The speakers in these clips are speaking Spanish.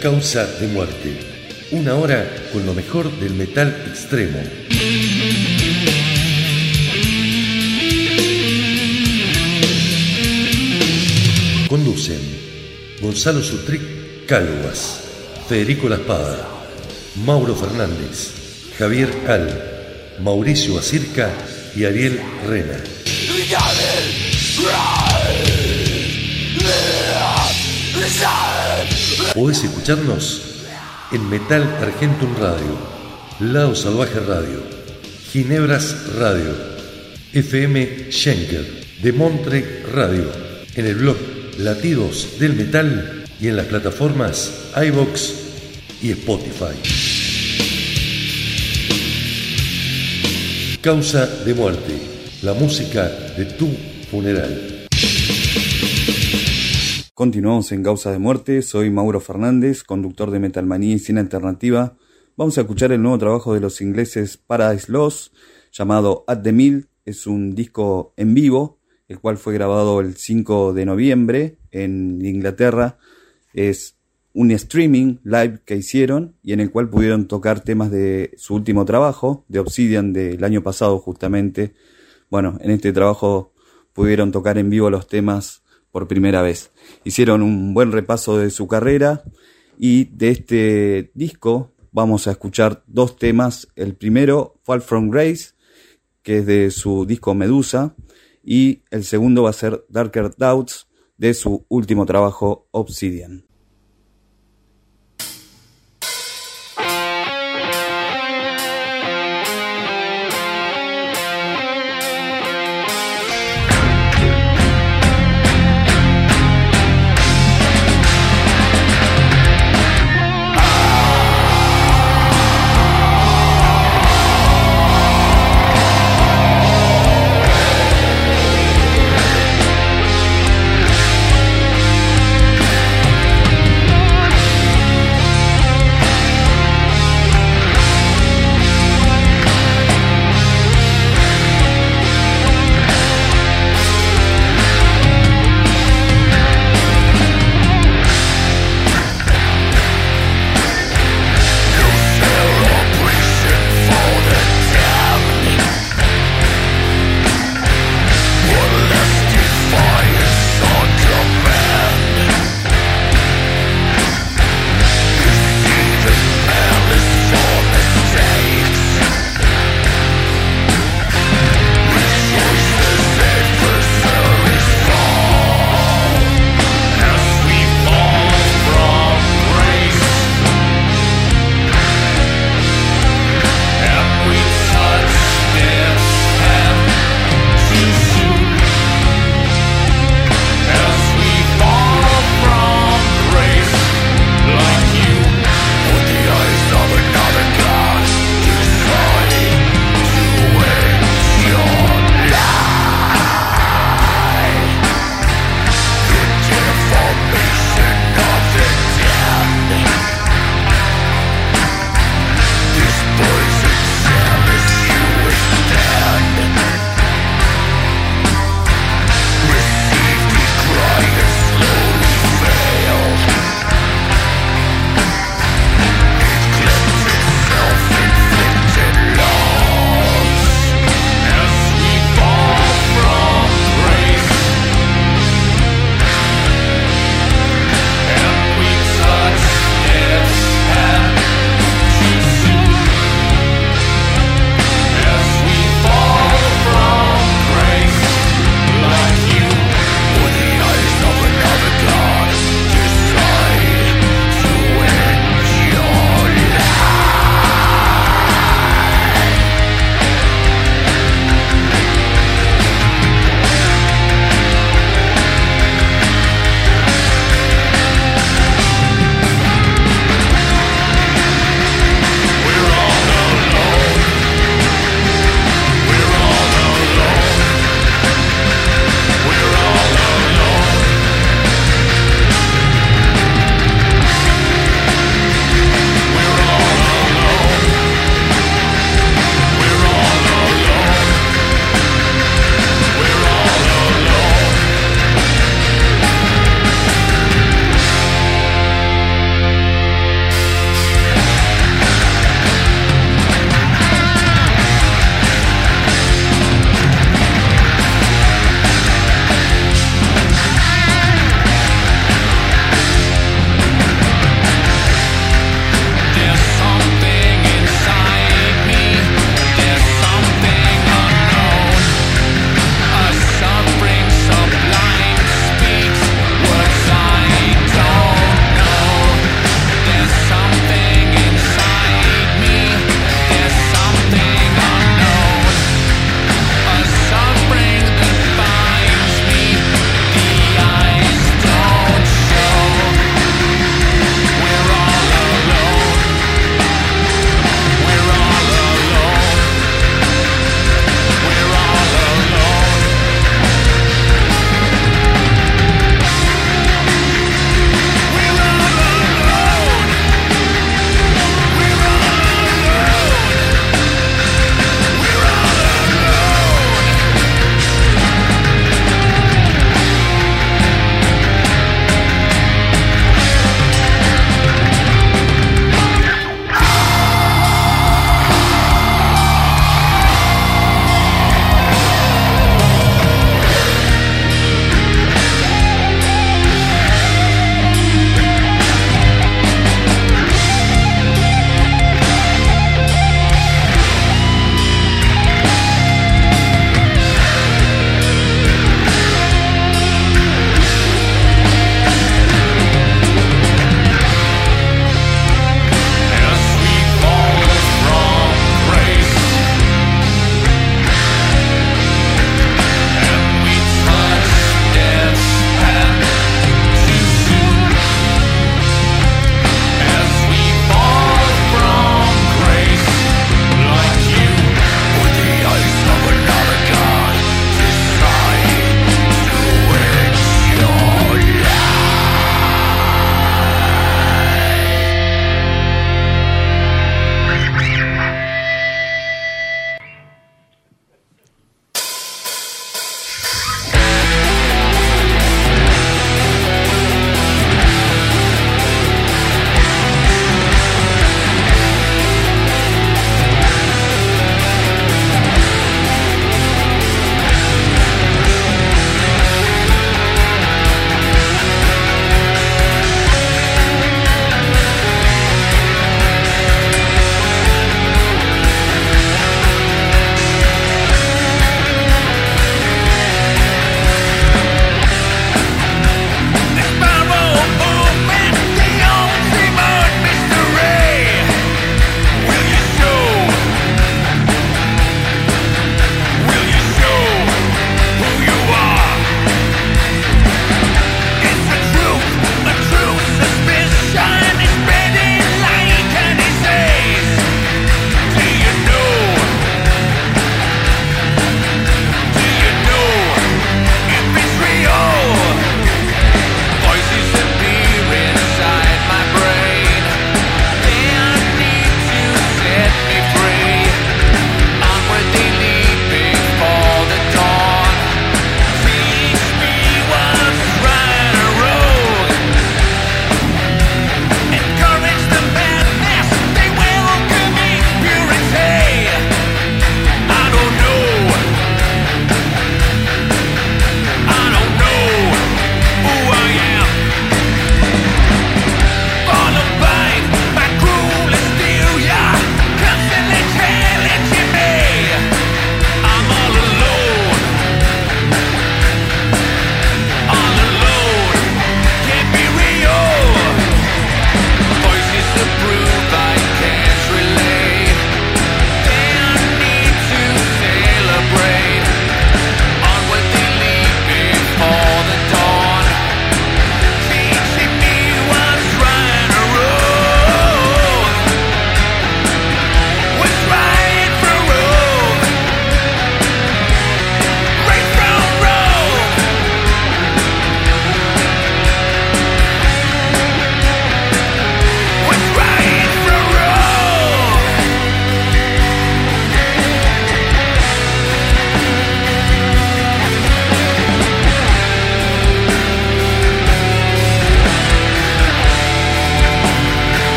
Causa de Muerte. Una hora con lo mejor del metal extremo. Conducen Gonzalo Sutric Calvas, Federico La Espada, Mauro Fernández, Javier Al, Mauricio Acirca y Ariel Rena. Podés escucharnos en Metal Argentum Radio, Lado Salvaje Radio, Ginebras Radio, FM Schenker, de Montre Radio, en el blog Latidos del Metal y en las plataformas iBox y Spotify. Causa de muerte, la música de tu funeral. Continuamos en Causa de Muerte, soy Mauro Fernández, conductor de Metalmanía y Cine Alternativa. Vamos a escuchar el nuevo trabajo de los ingleses Paradise Lost, llamado At the Mill. Es un disco en vivo, el cual fue grabado el 5 de noviembre en Inglaterra. Es un streaming live que hicieron y en el cual pudieron tocar temas de su último trabajo, de Obsidian del año pasado justamente. Bueno, en este trabajo pudieron tocar en vivo los temas por primera vez. Hicieron un buen repaso de su carrera y de este disco vamos a escuchar dos temas. El primero, Fall from Grace, que es de su disco Medusa, y el segundo va a ser Darker Doubts, de su último trabajo Obsidian.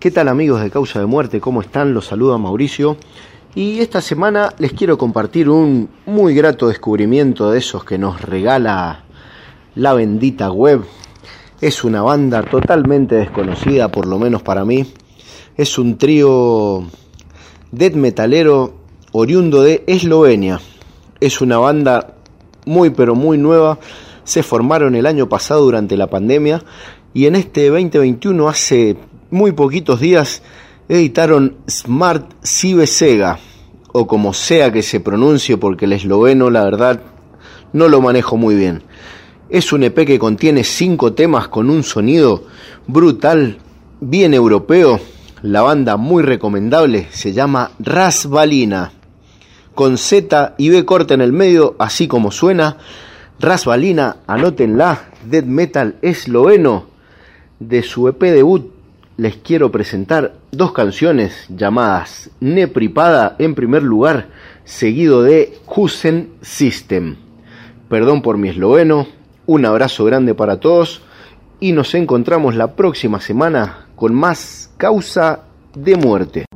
¿Qué tal amigos de Causa de Muerte? ¿Cómo están? Los saluda Mauricio. Y esta semana les quiero compartir un muy grato descubrimiento de esos que nos regala la bendita web. Es una banda totalmente desconocida, por lo menos para mí. Es un trío death metalero oriundo de Eslovenia. Es una banda muy pero muy nueva. Se formaron el año pasado durante la pandemia y en este 2021 hace muy poquitos días editaron Smart Cibe Sega, o como sea que se pronuncie, porque el esloveno, la verdad, no lo manejo muy bien. Es un EP que contiene cinco temas con un sonido brutal, bien europeo. La banda muy recomendable se llama Rasvalina, con Z y B corta en el medio, así como suena. Rasvalina, anótenla, death metal esloveno de su EP debut les quiero presentar dos canciones llamadas Nepripada en primer lugar, seguido de Husen System. Perdón por mi esloveno, un abrazo grande para todos y nos encontramos la próxima semana con más causa de muerte.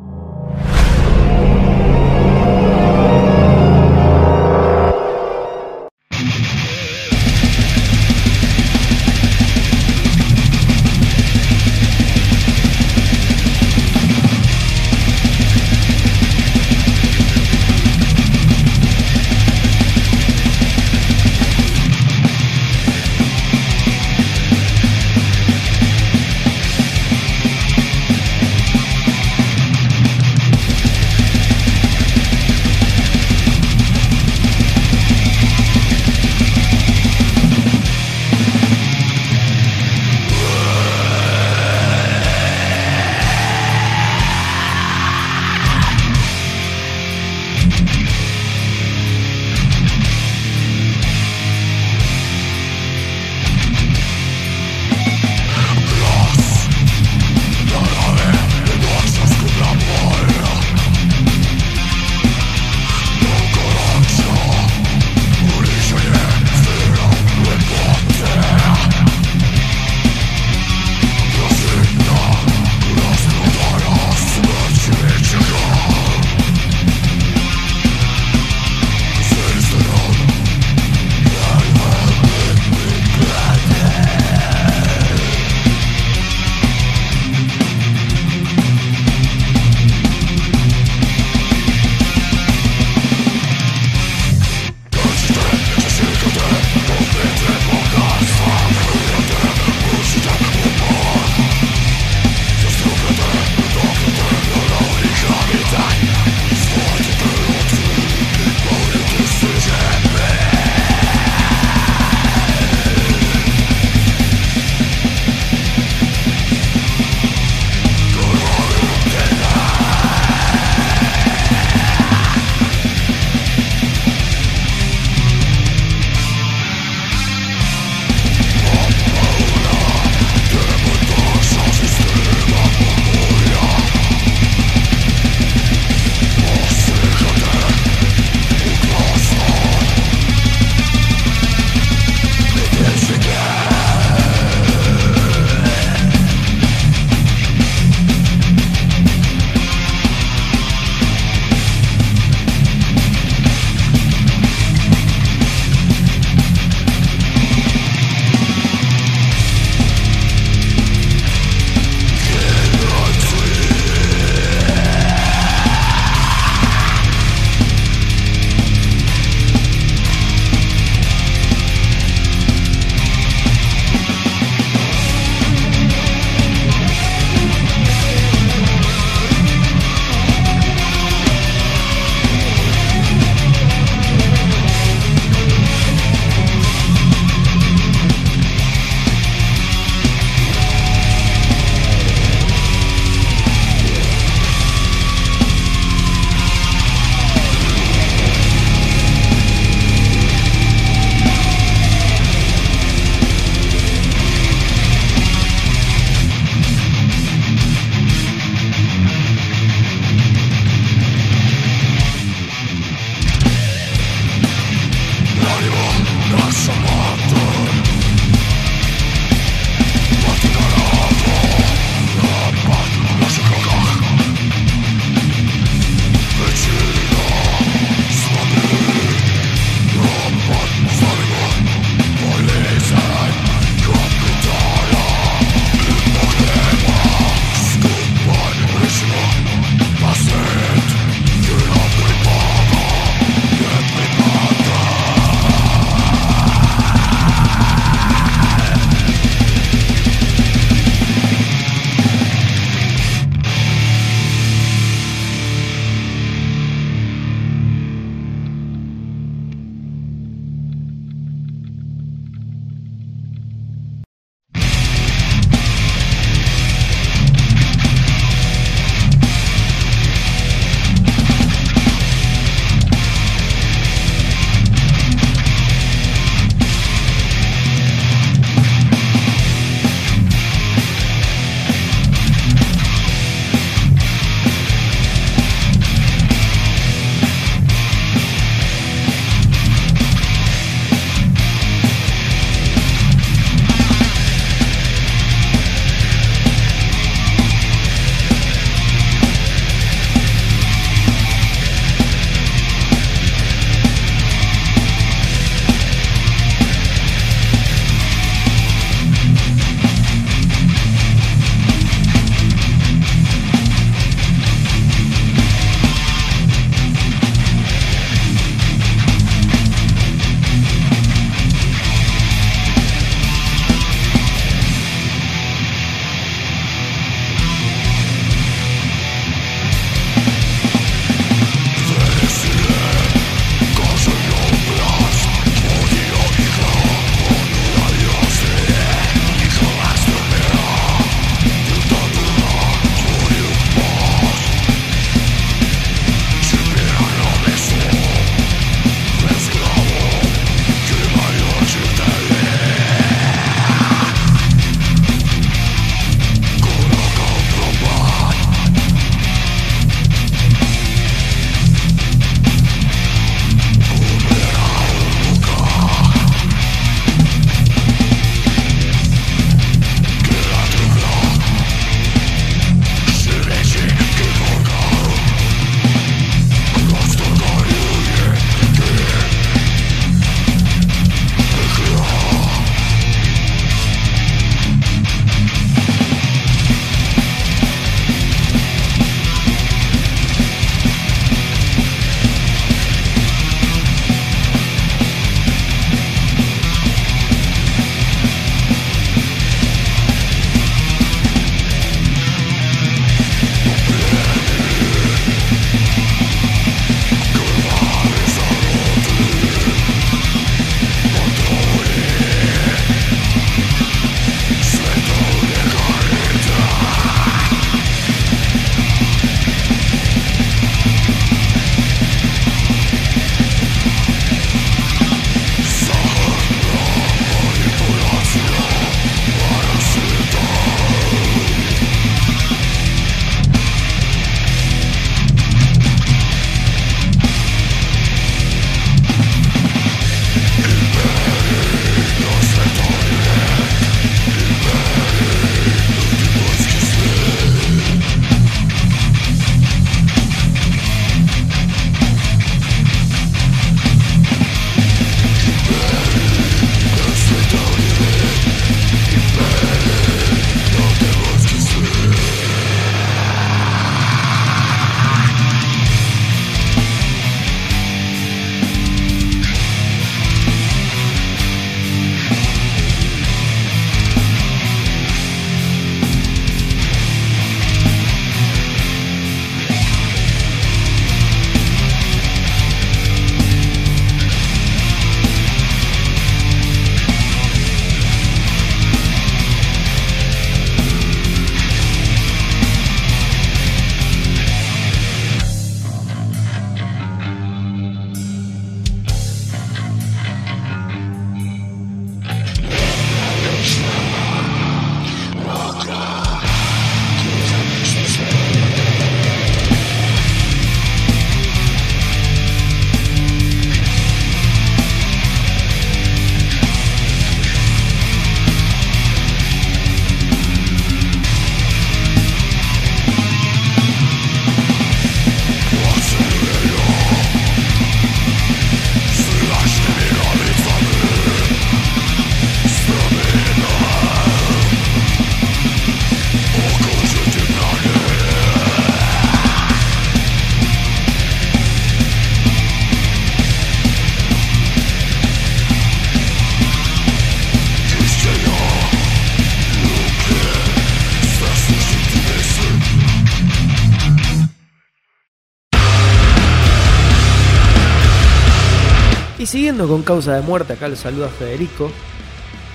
Con causa de muerte, acá le saluda Federico.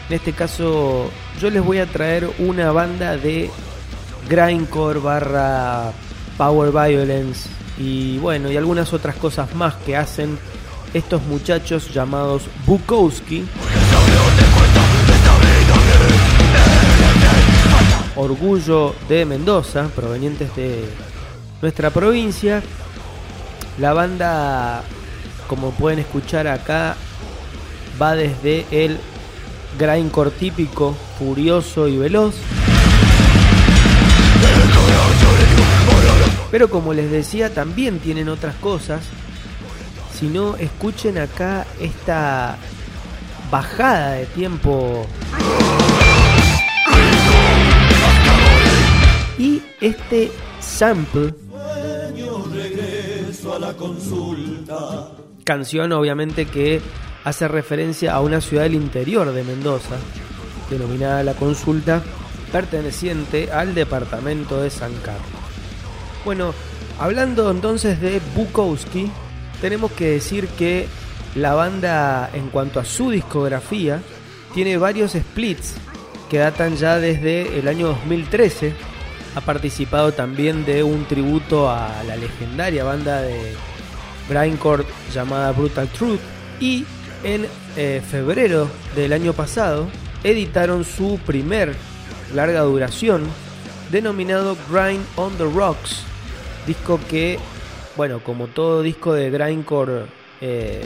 En este caso, yo les voy a traer una banda de grindcore barra power violence y bueno, y algunas otras cosas más que hacen estos muchachos llamados Bukowski. Orgullo de Mendoza, provenientes de nuestra provincia. La banda, como pueden escuchar acá, va desde el grindcore típico, furioso y veloz. Pero como les decía, también tienen otras cosas. Si no, escuchen acá esta bajada de tiempo. Y este sample. Canción obviamente que hace referencia a una ciudad del interior de Mendoza, denominada La Consulta, perteneciente al departamento de San Carlos. Bueno, hablando entonces de Bukowski, tenemos que decir que la banda en cuanto a su discografía tiene varios splits que datan ya desde el año 2013. Ha participado también de un tributo a la legendaria banda de grindcore llamada Brutal Truth y en eh, febrero del año pasado editaron su primer larga duración denominado Grind on the Rocks, disco que, bueno, como todo disco de grindcore, eh,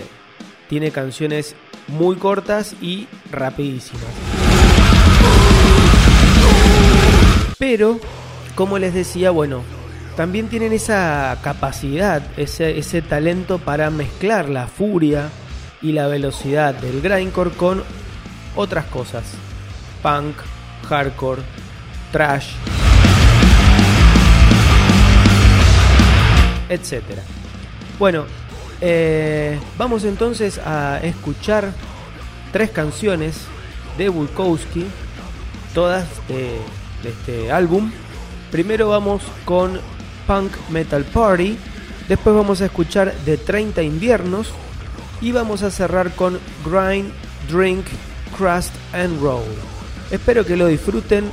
tiene canciones muy cortas y rapidísimas. Pero, como les decía, bueno, también tienen esa capacidad, ese, ese talento para mezclar la furia y la velocidad del grindcore con otras cosas. Punk, hardcore, trash, etc. Bueno, eh, vamos entonces a escuchar tres canciones de Bukowski, todas de, de este álbum. Primero vamos con Punk Metal Party, después vamos a escuchar De 30 inviernos y vamos a cerrar con Grind, Drink, Crust and Roll. Espero que lo disfruten.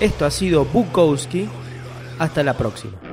Esto ha sido Bukowski. Hasta la próxima.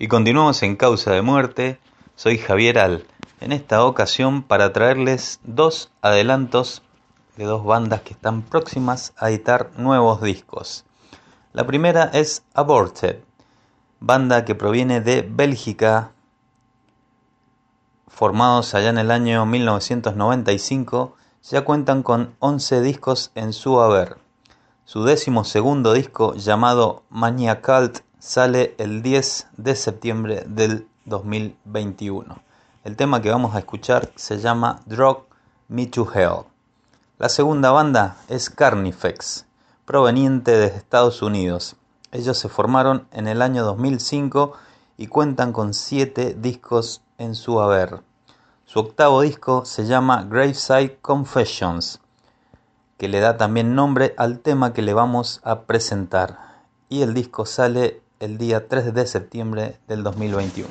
Y continuamos en Causa de Muerte. Soy Javier Al. En esta ocasión para traerles dos adelantos de dos bandas que están próximas a editar nuevos discos. La primera es Aborted, banda que proviene de Bélgica, formados allá en el año 1995, ya cuentan con 11 discos en su haber. Su décimo segundo disco llamado Mania Cult sale el 10 de septiembre del 2021. El tema que vamos a escuchar se llama Drug Me to Hell. La segunda banda es Carnifex, proveniente de Estados Unidos. Ellos se formaron en el año 2005 y cuentan con 7 discos en su haber. Su octavo disco se llama Graveside Confessions, que le da también nombre al tema que le vamos a presentar. Y el disco sale el día 3 de septiembre del 2021.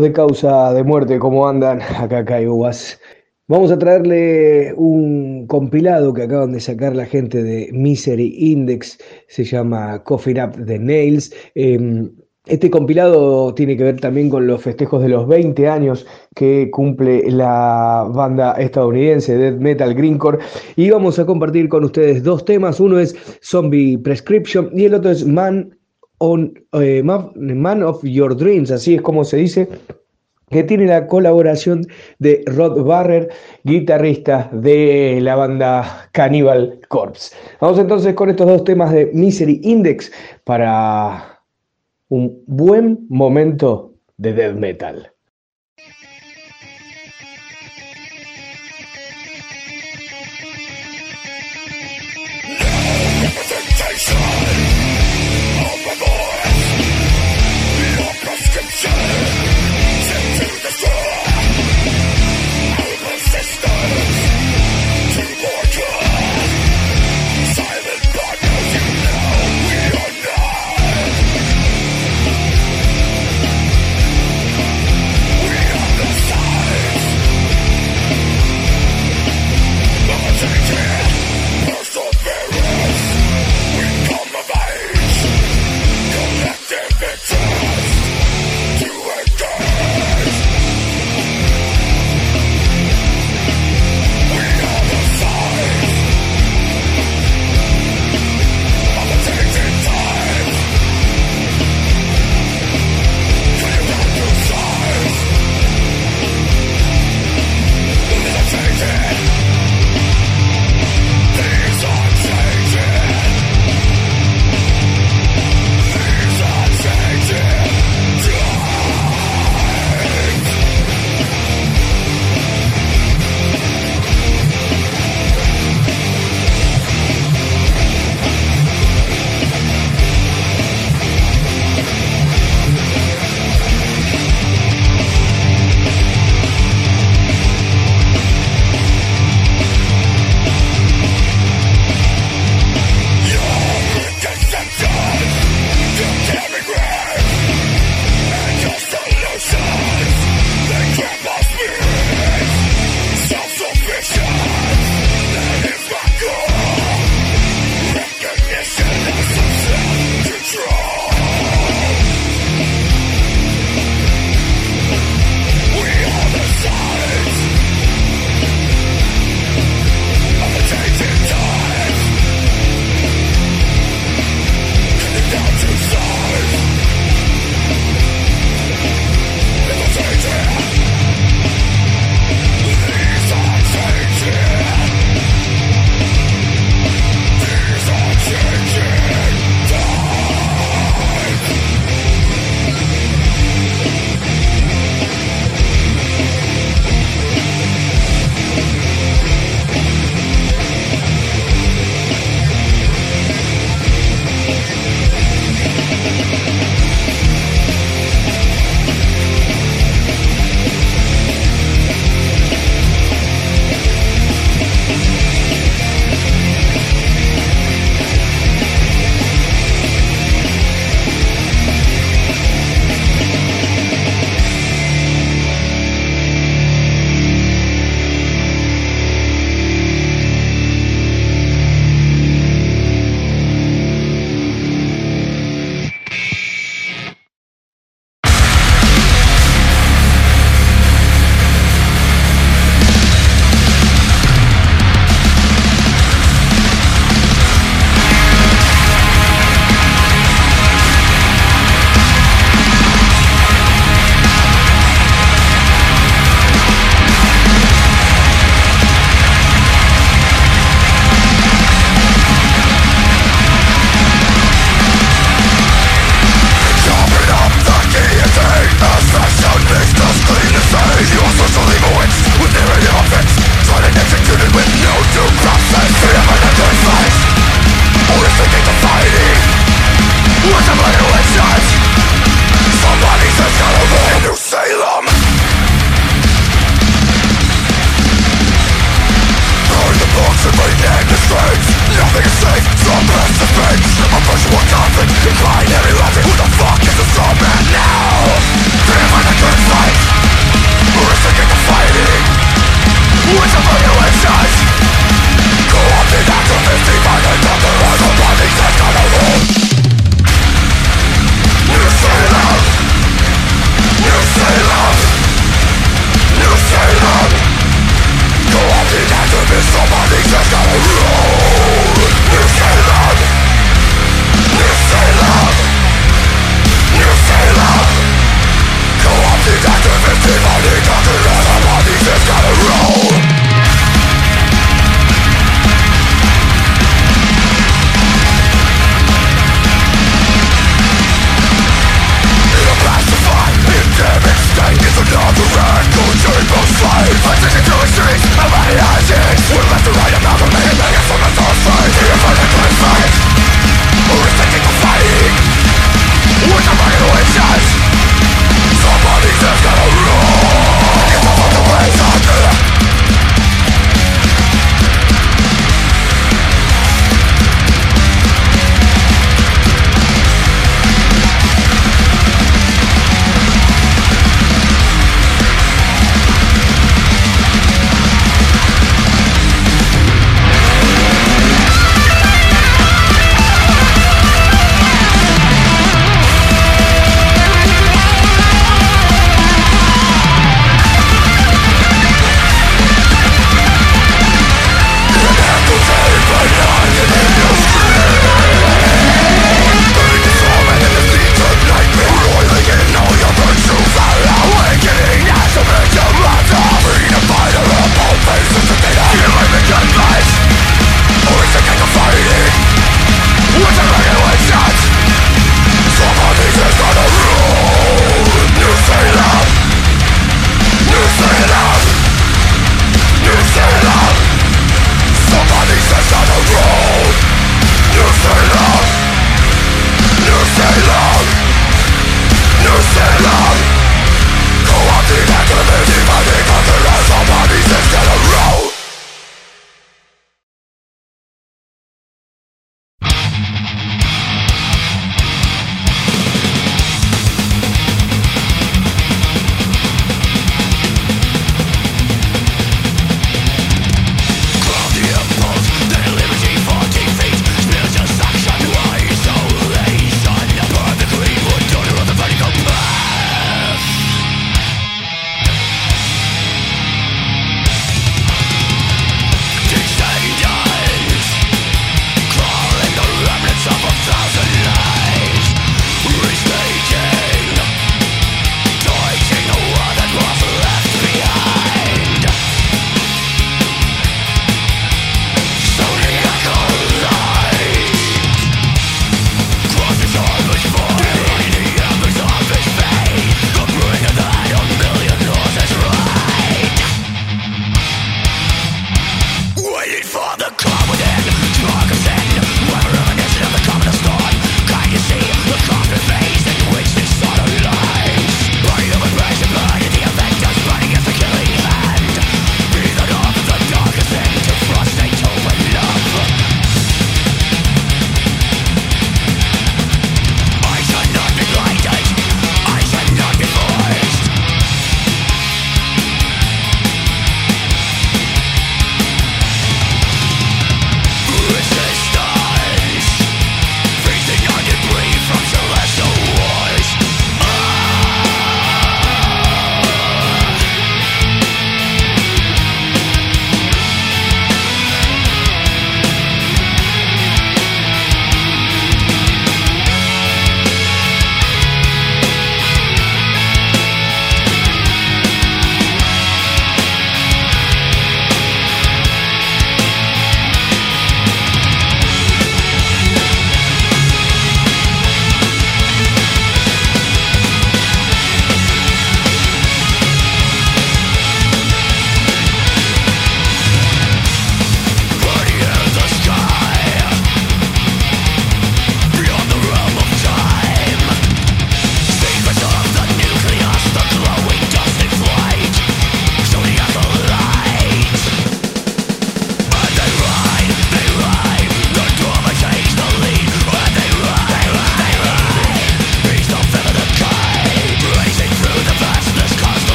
De Causa de Muerte, ¿cómo andan? Acá Caiboas. Vamos a traerle un compilado que acaban de sacar la gente de Misery Index, se llama Coffee Up the Nails. Em, este compilado tiene que ver también con los festejos de los 20 años que cumple la banda estadounidense Death Metal Greencore y vamos a compartir con ustedes dos temas, uno es Zombie Prescription y el otro es Man on, eh, Man of Your Dreams, así es como se dice, que tiene la colaboración de Rod Barrer, guitarrista de la banda Cannibal Corpse. Vamos entonces con estos dos temas de Misery Index para un buen momento de death metal.